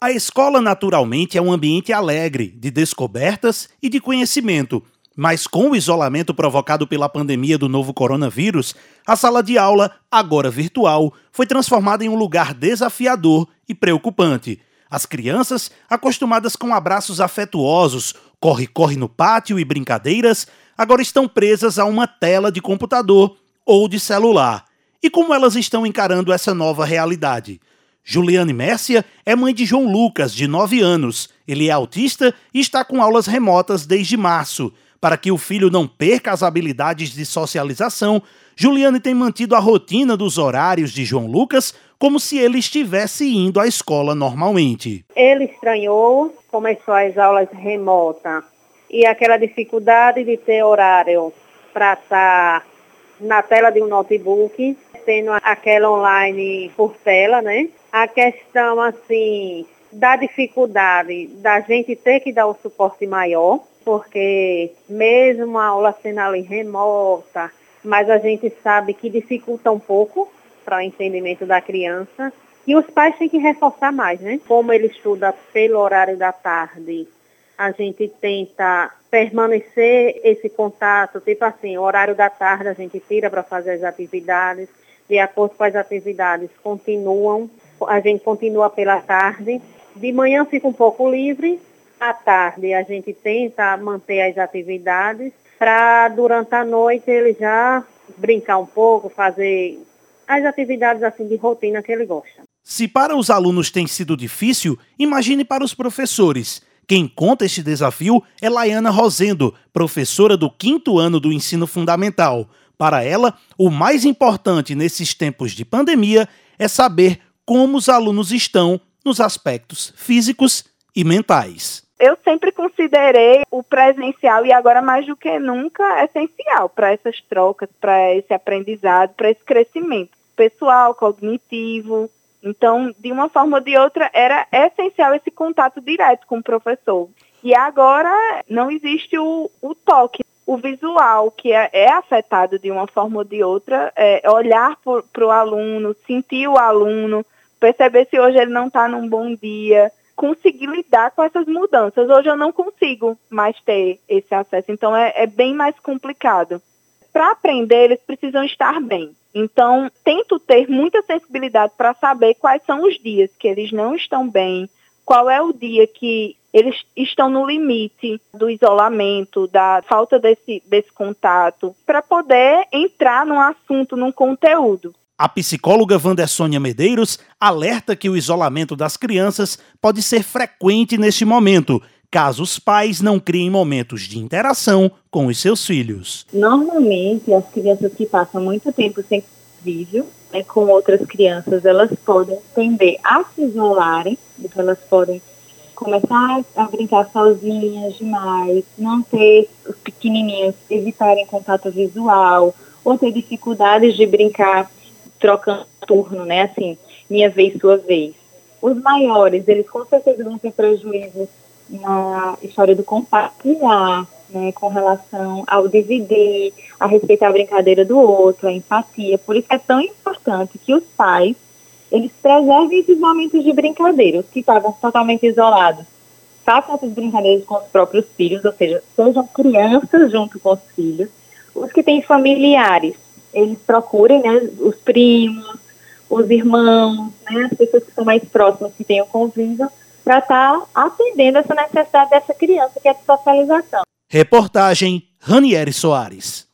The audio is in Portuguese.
A escola, naturalmente, é um ambiente alegre, de descobertas e de conhecimento. Mas com o isolamento provocado pela pandemia do novo coronavírus, a sala de aula, agora virtual, foi transformada em um lugar desafiador e preocupante. As crianças, acostumadas com abraços afetuosos, corre-corre no pátio e brincadeiras, agora estão presas a uma tela de computador ou de celular. E como elas estão encarando essa nova realidade? Juliane Mércia é mãe de João Lucas, de 9 anos. Ele é autista e está com aulas remotas desde março. Para que o filho não perca as habilidades de socialização, Juliane tem mantido a rotina dos horários de João Lucas como se ele estivesse indo à escola normalmente. Ele estranhou, começou as aulas remotas e aquela dificuldade de ter horário para estar tá na tela de um notebook, tendo aquela online por tela, né? a questão assim da dificuldade da gente ter que dar um suporte maior, porque mesmo a aula sendo ali remota, mas a gente sabe que dificulta um pouco para o entendimento da criança. E os pais têm que reforçar mais, né? Como ele estuda pelo horário da tarde, a gente tenta permanecer esse contato, tipo assim, o horário da tarde a gente tira para fazer as atividades, de acordo com as atividades continuam a gente continua pela tarde. De manhã fica um pouco livre, à tarde a gente tenta manter as atividades para durante a noite ele já brincar um pouco, fazer as atividades assim de rotina que ele gosta. Se para os alunos tem sido difícil, imagine para os professores. Quem conta este desafio é Laiana Rosendo, professora do quinto ano do ensino fundamental. Para ela, o mais importante nesses tempos de pandemia é saber como os alunos estão nos aspectos físicos e mentais. Eu sempre considerei o presencial e agora mais do que nunca essencial para essas trocas, para esse aprendizado, para esse crescimento pessoal, cognitivo. Então, de uma forma ou de outra, era essencial esse contato direto com o professor. E agora não existe o, o toque, o visual, que é, é, afetado de uma forma ou de outra, é olhar para o aluno, sentir o aluno, perceber se hoje ele não está num bom dia, conseguir lidar com essas mudanças. Hoje eu não consigo mais ter esse acesso, então é, é bem mais complicado. Para aprender, eles precisam estar bem. Então, tento ter muita sensibilidade para saber quais são os dias que eles não estão bem, qual é o dia que eles estão no limite do isolamento, da falta desse, desse contato, para poder entrar num assunto, num conteúdo. A psicóloga Vandersônia Medeiros alerta que o isolamento das crianças pode ser frequente neste momento, caso os pais não criem momentos de interação com os seus filhos. Normalmente, as crianças que passam muito tempo sem vídeo né, com outras crianças, elas podem tender a se isolarem, então elas podem começar a brincar sozinhas demais, não ter os pequenininhos evitarem contato visual, ou ter dificuldades de brincar trocando turno, né? Assim, minha vez, sua vez. Os maiores, eles com certeza vão ter prejuízo na história do compartilhar, né, com relação ao dividir, a respeitar a brincadeira do outro, a empatia. Por isso é tão importante que os pais, eles preservem esses momentos de brincadeira. Os que estavam totalmente isolados, façam essas brincadeiras com os próprios filhos, ou seja, sejam crianças junto com os filhos. Os que têm familiares, eles procurem né, os primos, os irmãos, né, as pessoas que são mais próximas, que tenham convívio, para estar tá atendendo essa necessidade dessa criança, que é de socialização. Reportagem Ranieri Soares.